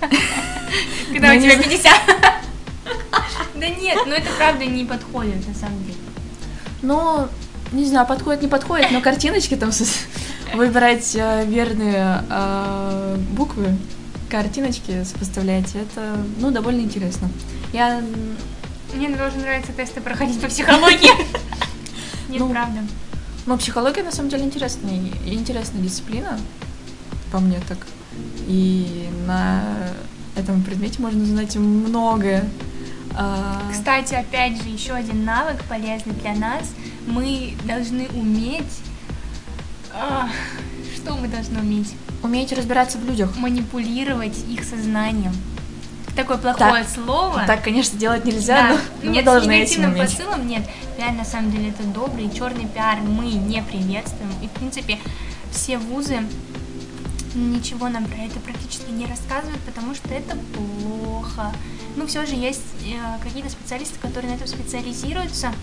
Когда Ну, у тебя знаю. 50. Да нет, ну это правда не подходит на самом деле. Ну, не знаю, подходит, не подходит, но картиночки там выбирать э, верные э, буквы, картиночки сопоставлять, это, ну, довольно интересно. Я, Мне тоже нравится тесты проходить по психологии. Нет, правда. ну, психология на самом деле интересная, интересная дисциплина, по мне так. И на этом предмете можно узнать многое. А, Кстати, опять же, еще один навык полезный для нас. Мы должны уметь... а, Что мы должны уметь? Уметь разбираться в людях. Манипулировать их сознанием. Такое плохое Так- слово. Так, конечно, делать нельзя, Да. но- но мы нет, должны с этим уметь. посылом нет. Реально, на самом деле, это добрый черный пиар. Мы не приветствуем. И, в принципе, все вузы ничего нам про это практически не рассказывают, потому что это плохо. Ну, все же есть э, какие-то специалисты, которые на этом специализируются.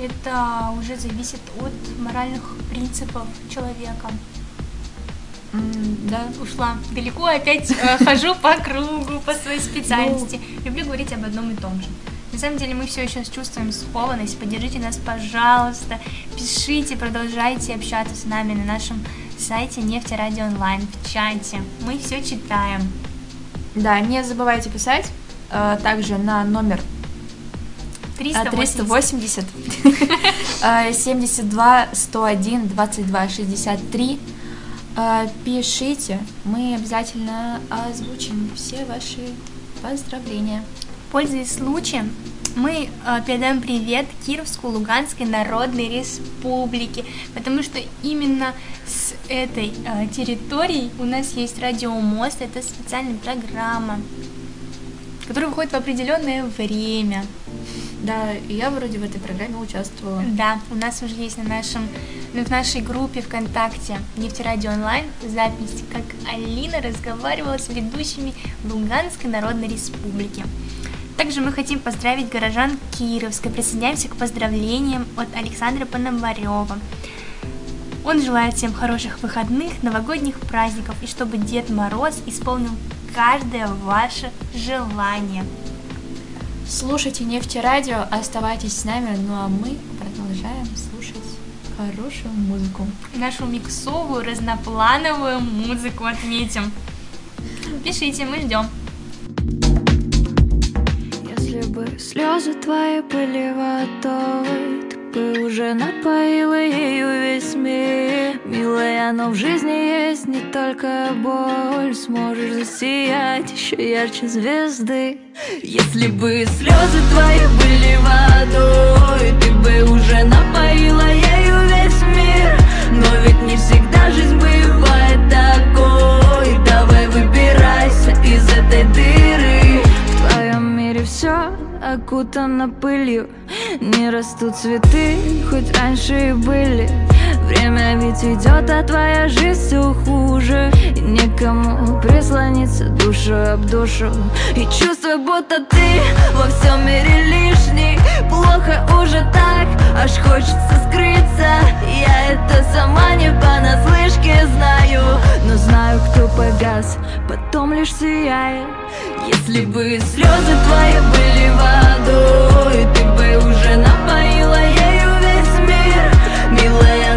Это уже зависит от моральных принципов человека. да. Ушла далеко, опять э, хожу по кругу, по своей специальности. Ну. Люблю говорить об одном и том же. На самом деле мы все еще чувствуем скованность. Поддержите нас, пожалуйста. Пишите, продолжайте общаться с нами на нашем сайте Нефти Радио Онлайн в чате. Мы все читаем. Да, не забывайте писать э, также на номер 380. 380 э, 72 101 22 63. Э, Пишите, мы обязательно озвучим все ваши поздравления. Пользуясь случаем, мы э, передаем привет Кировской Луганской Народной Республике, потому что именно с этой э, территории у нас есть радиомост, это специальная программа, которая выходит в определенное время. Да, и я вроде в этой программе участвовала. Да, у нас уже есть на нашем, ну, в нашей группе ВКонтакте Нефтерадио онлайн запись, как Алина разговаривала с ведущими Луганской Народной Республики. Также мы хотим поздравить горожан Кировска. Присоединяемся к поздравлениям от Александра Пономарева. Он желает всем хороших выходных, новогодних праздников и чтобы Дед Мороз исполнил каждое ваше желание. Слушайте Нефтерадио, оставайтесь с нами, ну а мы продолжаем слушать хорошую музыку. Нашу миксовую, разноплановую музыку отметим. Пишите, мы ждем. Бы слезы твои были водой, ты бы уже напоила ею весь мир. Милая, но в жизни есть не только боль, сможешь засиять еще ярче звезды. Если бы слезы твои были водой, ты бы уже напоила ею весь мир. Но ведь не всегда жизнь бывает такой. Все окутано пылью. Не растут цветы, хоть раньше и были. Время ведь идет, а твоя жизнь все хуже. И некому прислониться душу об душу. И чувство, будто ты во всем мире лишний. Плохо уже так, аж хочется скрыться Я это сама не понаслышке знаю. Но знаю, кто погас, потом лишь сияет. Если бы слезы твои были водой Ты бы уже напоила ею весь мир. Милая,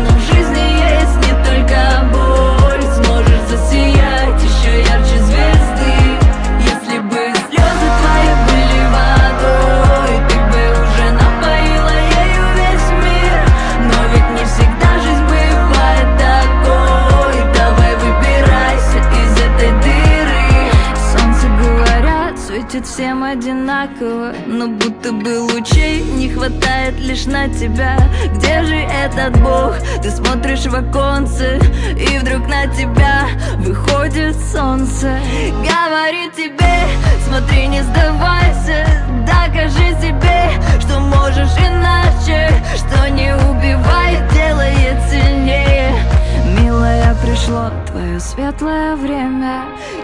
светит всем одинаково Но будто бы лучей не хватает лишь на тебя. Где же этот бог? Ты смотришь в оконце И вдруг на тебя выходит солнце. Говорит тебе, смотри, не сдавайся Докажи себе, что можешь иначе Что не убивает, делает сильнее Милая, пришло твое светлое время.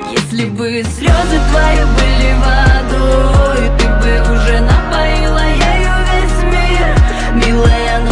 Если бы слезы твои были водой Ты бы уже напоила ею весь мир. Милая,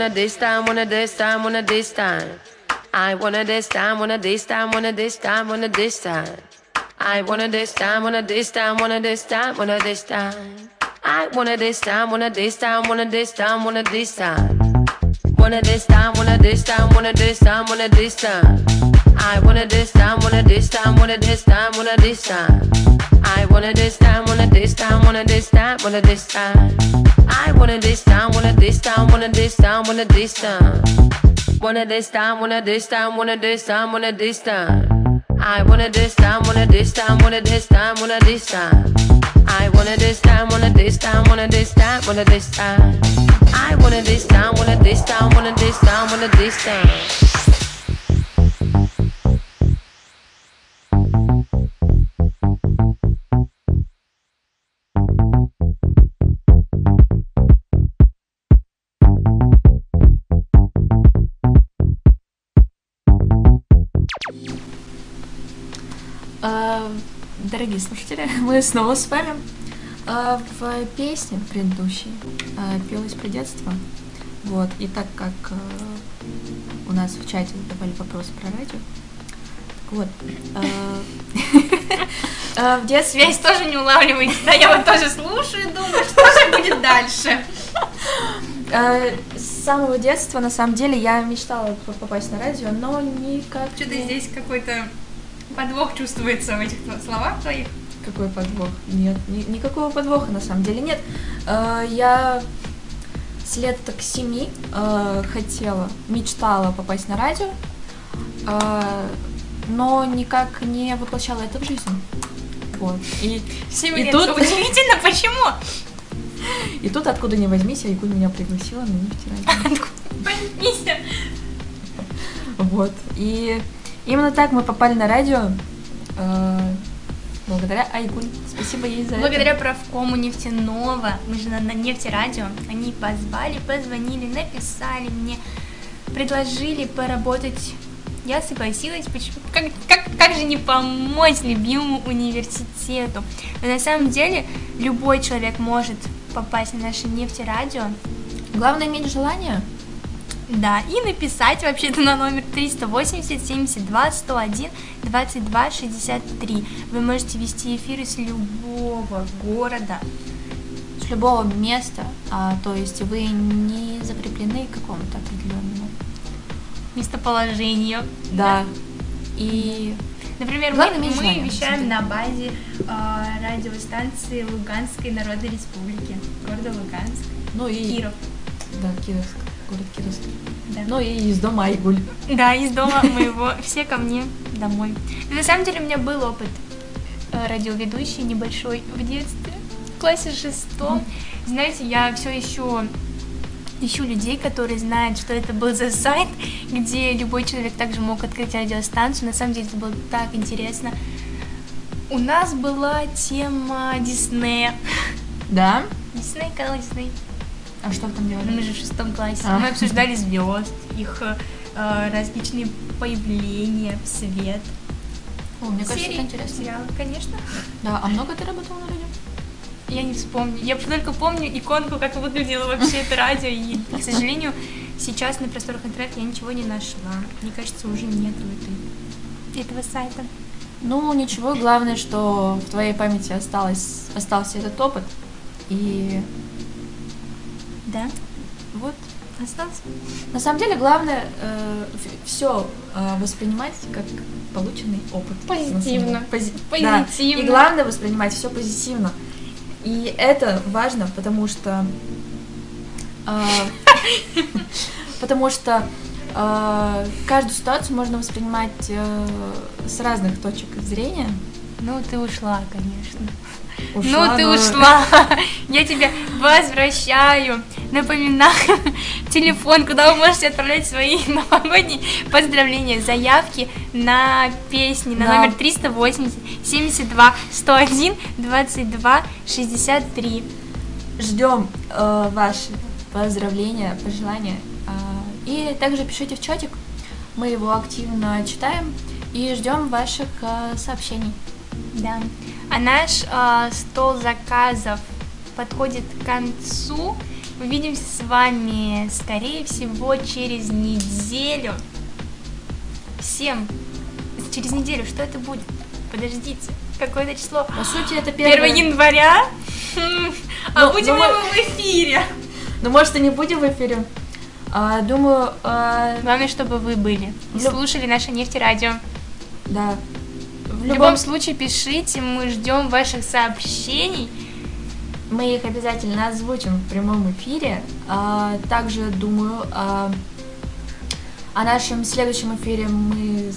wanna this time, wanna this time, wanna this time. I wanna this time, wanna this time, wanna this time, wanna this time. I wanna this time, wanna this time, wanna this time, wanna this time. I wanna this time, wanna this time, wanna this time, wanna this time. Wanna this time, wanna this time, wanna this time, wanna this time. I wanna this time, wanna this time, wanna this time, wanna this time. I wanna this time, wanna this time, wanna this time, wanna this time. I wanna this time, wanna this time, wanna this time, wanna this time. Wanna this time, wanna this time, wanna this time, wanna this time. I wanna this time, wanna this time, wanna this time, wanna this time. I wanna this time, wanna this time, wanna this time, wanna this time. I wanna this time, wanna this time, wanna this time, wanna this time. Дорогие слушатели, мы снова с вами. А, В песне предыдущей а, пелось про детство. Вот, и так как а, у нас в чате задавали вопросы про радио, вот, в детстве... Связь тоже не улавливаете, да? Я вот тоже слушаю и думаю, что же будет дальше. С самого детства, на самом деле, я мечтала попасть на радио, но никак Что-то здесь какой-то подвох чувствуется в этих словах твоих. Какой подвох? Нет, ни- никакого подвоха на самом деле нет. Э, Я с лет так семи э, хотела, мечтала попасть на радио, э, но никак не воплощала это в жизнь. Вот. И, Всем и тут, Удивительно, почему? и тут откуда не возьмись, Айгуль меня пригласила на нефтерадио. Мися. Вот. И именно так мы попали на радио. э, Благодаря Айгуль. Спасибо ей за Благодаря это. правкому нефтяного, мы же на, на нефтерадио, они позвали, позвонили, написали мне, предложили поработать. Я согласилась, почему? Как, как, как же не помочь любимому университету? Но на самом деле любой человек может попасть на наше нефтерадио. Главное иметь желание. Да, и написать вообще-то на номер 380 72 101 22 63. Вы можете вести эфиры с любого города. с любого места, а, то есть вы не закреплены к какому-то определенному местоположению. Да. И Например, Главное мы, мы вещаем на базе а, радиостанции Луганской Народной Республики, города Луганск. Ну и Киров. Да, Кировск, город Кировск. Да. Ну и из дома Айгуль. Да, из дома моего. Все ко мне домой. И на самом деле у меня был опыт э, радиоведущий небольшой в детстве, в классе шестом. Знаете, я все еще ищу людей, которые знают, что это был за сайт, где любой человек также мог открыть радиостанцию. На самом деле это было так интересно. У нас была тема Диснея. Да? Дисней, канал Дисней. А что вы там делали? Мы же в шестом классе. А. Мы обсуждали звезд, их э, различные появления в свет. О, мне кажется, Серии, это интересно. сериалы, конечно. Да, а много ты работала на радио? Я не вспомню. Я только помню иконку, как выглядело вообще это радио. И, к сожалению, сейчас на просторах интернета я ничего не нашла. Мне кажется, уже нету этой, этого сайта. Ну, ничего, главное, что в твоей памяти осталось, остался этот опыт. И Да? вот. Остался? На самом деле, главное все воспринимать как полученный опыт. Позитивно. Пози- да. Позитивно. И главное воспринимать все позитивно. И это важно, потому что а, потому что а, каждую ситуацию можно воспринимать э, с разных точек зрения. Ну, ты ушла, конечно. ну ты но- ушла. Я тебя возвращаю. Напоминаю, телефон, куда вы можете отправлять свои новогодние поздравления, заявки на песни на Да. номер 380 72 101 22 63. Ждем э, ваши поздравления, пожелания. А, и также пишите в чатик. Мы его активно читаем и ждем ваших э, сообщений. Да. А наш э, стол заказов подходит к концу. Увидимся с вами, скорее всего, через неделю. Всем через неделю. Что это будет? Подождите. Какое-то число? По сути, это 1 первое. января. А Ну, будем ну, ли мы- в эфире? Ну, может, и не будем в эфире. А, думаю, а, Главное, чтобы вы были. И Ну- слушали наше нефтерадио. да. В В любом любом случае, пишите, мы ждем ваших сообщений. Мы их обязательно озвучим в прямом эфире. А, также думаю, а, о нашем следующем эфире мы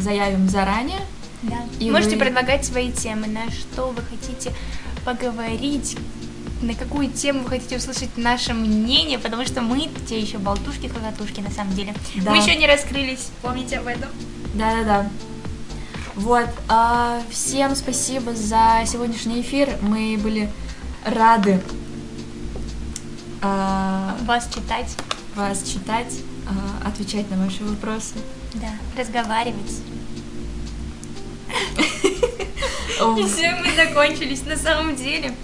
заявим заранее. Да. И Можете вы- предлагать свои темы, на что вы хотите поговорить, на какую тему вы хотите услышать наше мнение, потому что мы те еще болтушки, хохотушки на самом деле. Да. Мы еще не раскрылись, помните об этом? Да-да-да. Вот. а, всем спасибо за сегодняшний эфир. Мы были рады а, Вас читать, вас читать, а, отвечать на ваши вопросы. да, разговаривать. И все, мы закончились на самом деле.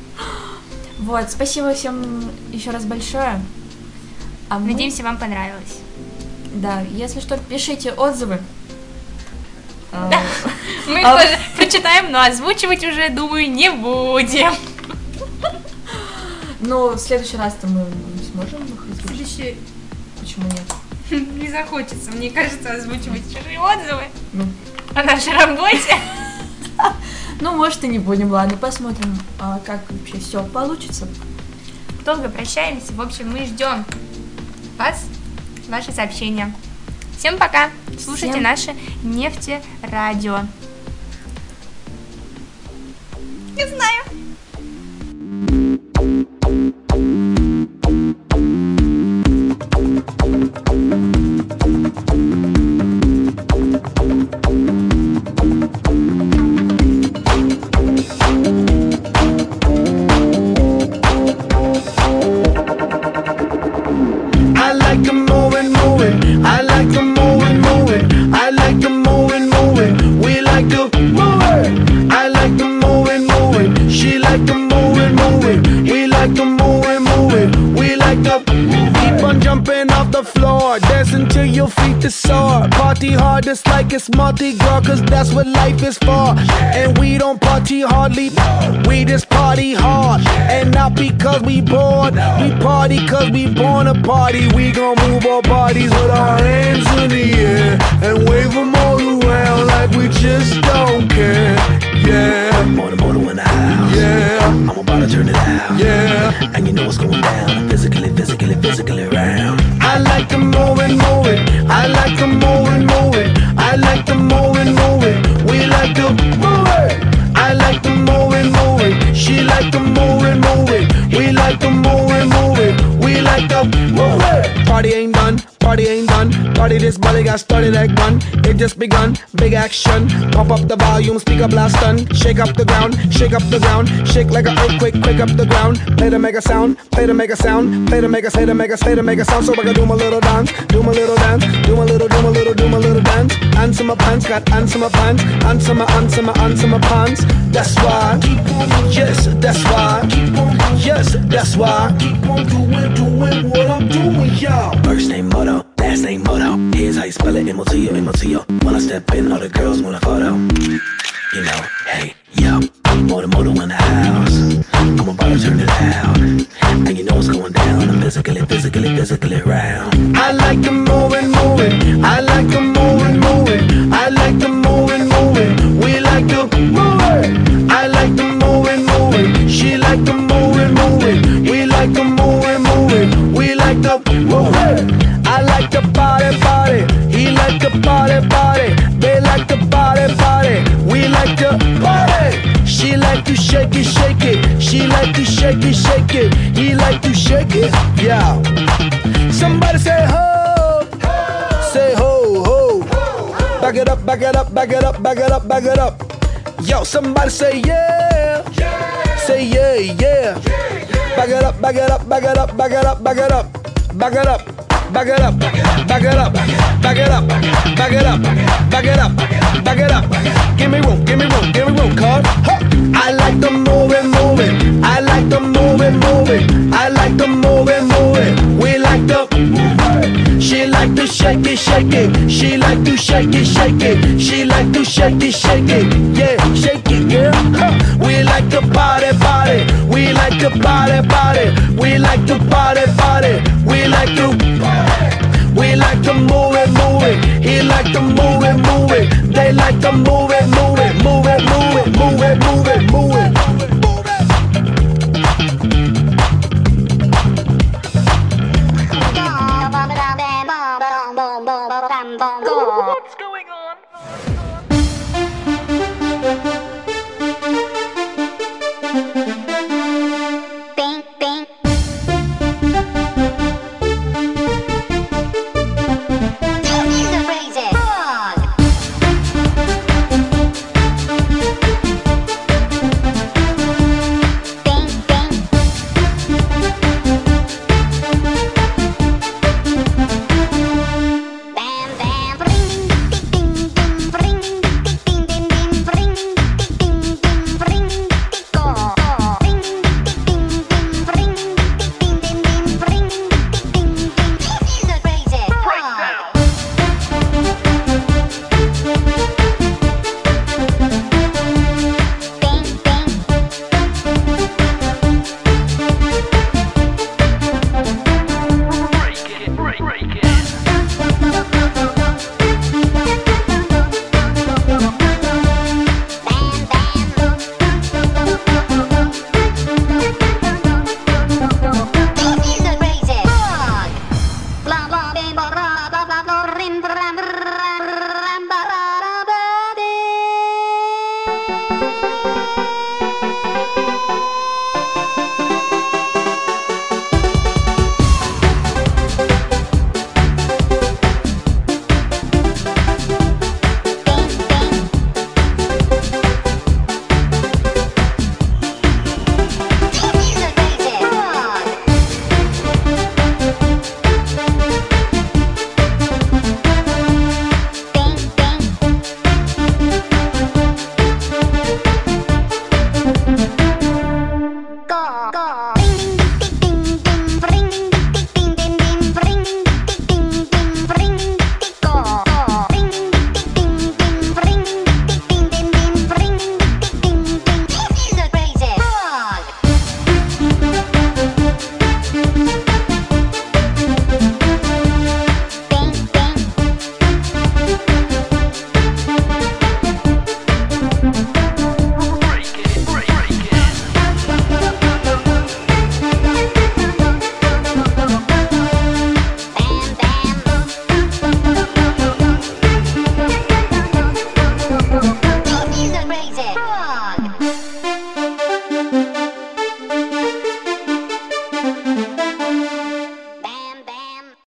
Вот, спасибо всем еще раз большое. А мы- Надеемся, вам понравилось. Да, если что, пишите отзывы. А, Мы их тоже прочитаем, но озвучивать уже, думаю, не будем. Ну, в следующий раз-то мы сможем выходить. Следующий Почему нет? не захочется, мне кажется, озвучивать чужие отзывы Ну, о нашей работе. ну, может и не будем, ладно, посмотрим, а, как вообще все получится. Долго прощаемся. В общем, мы ждем вас, ваши сообщения. Всем пока. Слушайте Всем- наше нефтерадио. Не знаю. That's what life is for. And we don't party hardly, we just party hard. And not because we bored, we party cause we born to party. We gon' move our bodies with our hands in the air and wave them all around like we just don't care. Yeah, Motor, motor in the house. yeah, I'm about to turn it out. yeah. And you know what's going down. Physically, physically, physically round. I like the moving, moving. I like the moving, Party got started like one. It just begun. Big action. Pump up the volume. Speaker blast done. Shake up the ground. Shake up the ground. Shake like an earthquake. Quick up the ground. Play to make a sound. Play to make a sound. Play to make a say to make a say to make a sound. So I can do my little dance. Do my little dance. Do my little, do my little, do my little dance. Answer my pants. Got answer my pants. Answer my, answer my, answer my pants. That's why. Keep. Yes, that's why. Keep. Yes, that's why. Keep on doing, doing what I'm doing, y'all. First name Moto, last name Moto. Here's how you spell it, M-O-T-O, M-O-T-O. When I step in, all the girls want a photo. You know, hey, yo, Moto, Moto in the house. I'm about to turn it out. And you know what's going down. I'm physically, physically, physically round. I like the moving, moving. I like the moving, shake it, shake it. He like to shake it, yeah. Somebody say ho, say ho ho. Back it up, back it up, back it up, back it up, back it up. Yo, somebody say yeah, say yeah, yeah. Back it up, back it up, back it up, back it up, back it up, back it up. Back it up, back it up, back it up, back it up, back it up, back it up. Give me room, give me room, give me room, cuz. Huh. I like the moving, moving. I like the moving, moving. I like the moving, moving. We like the. She like to shake it, shake it. She like to shake it, shake it. She like to shake it, shake it. Yeah, shake it, girl. Huh. We like to party, party. We like to party, party. We like to party, party. We like to. We like to move it, move it. He like to move it, move it. They like to move it, move it, move it, move it, move it, move it, move it.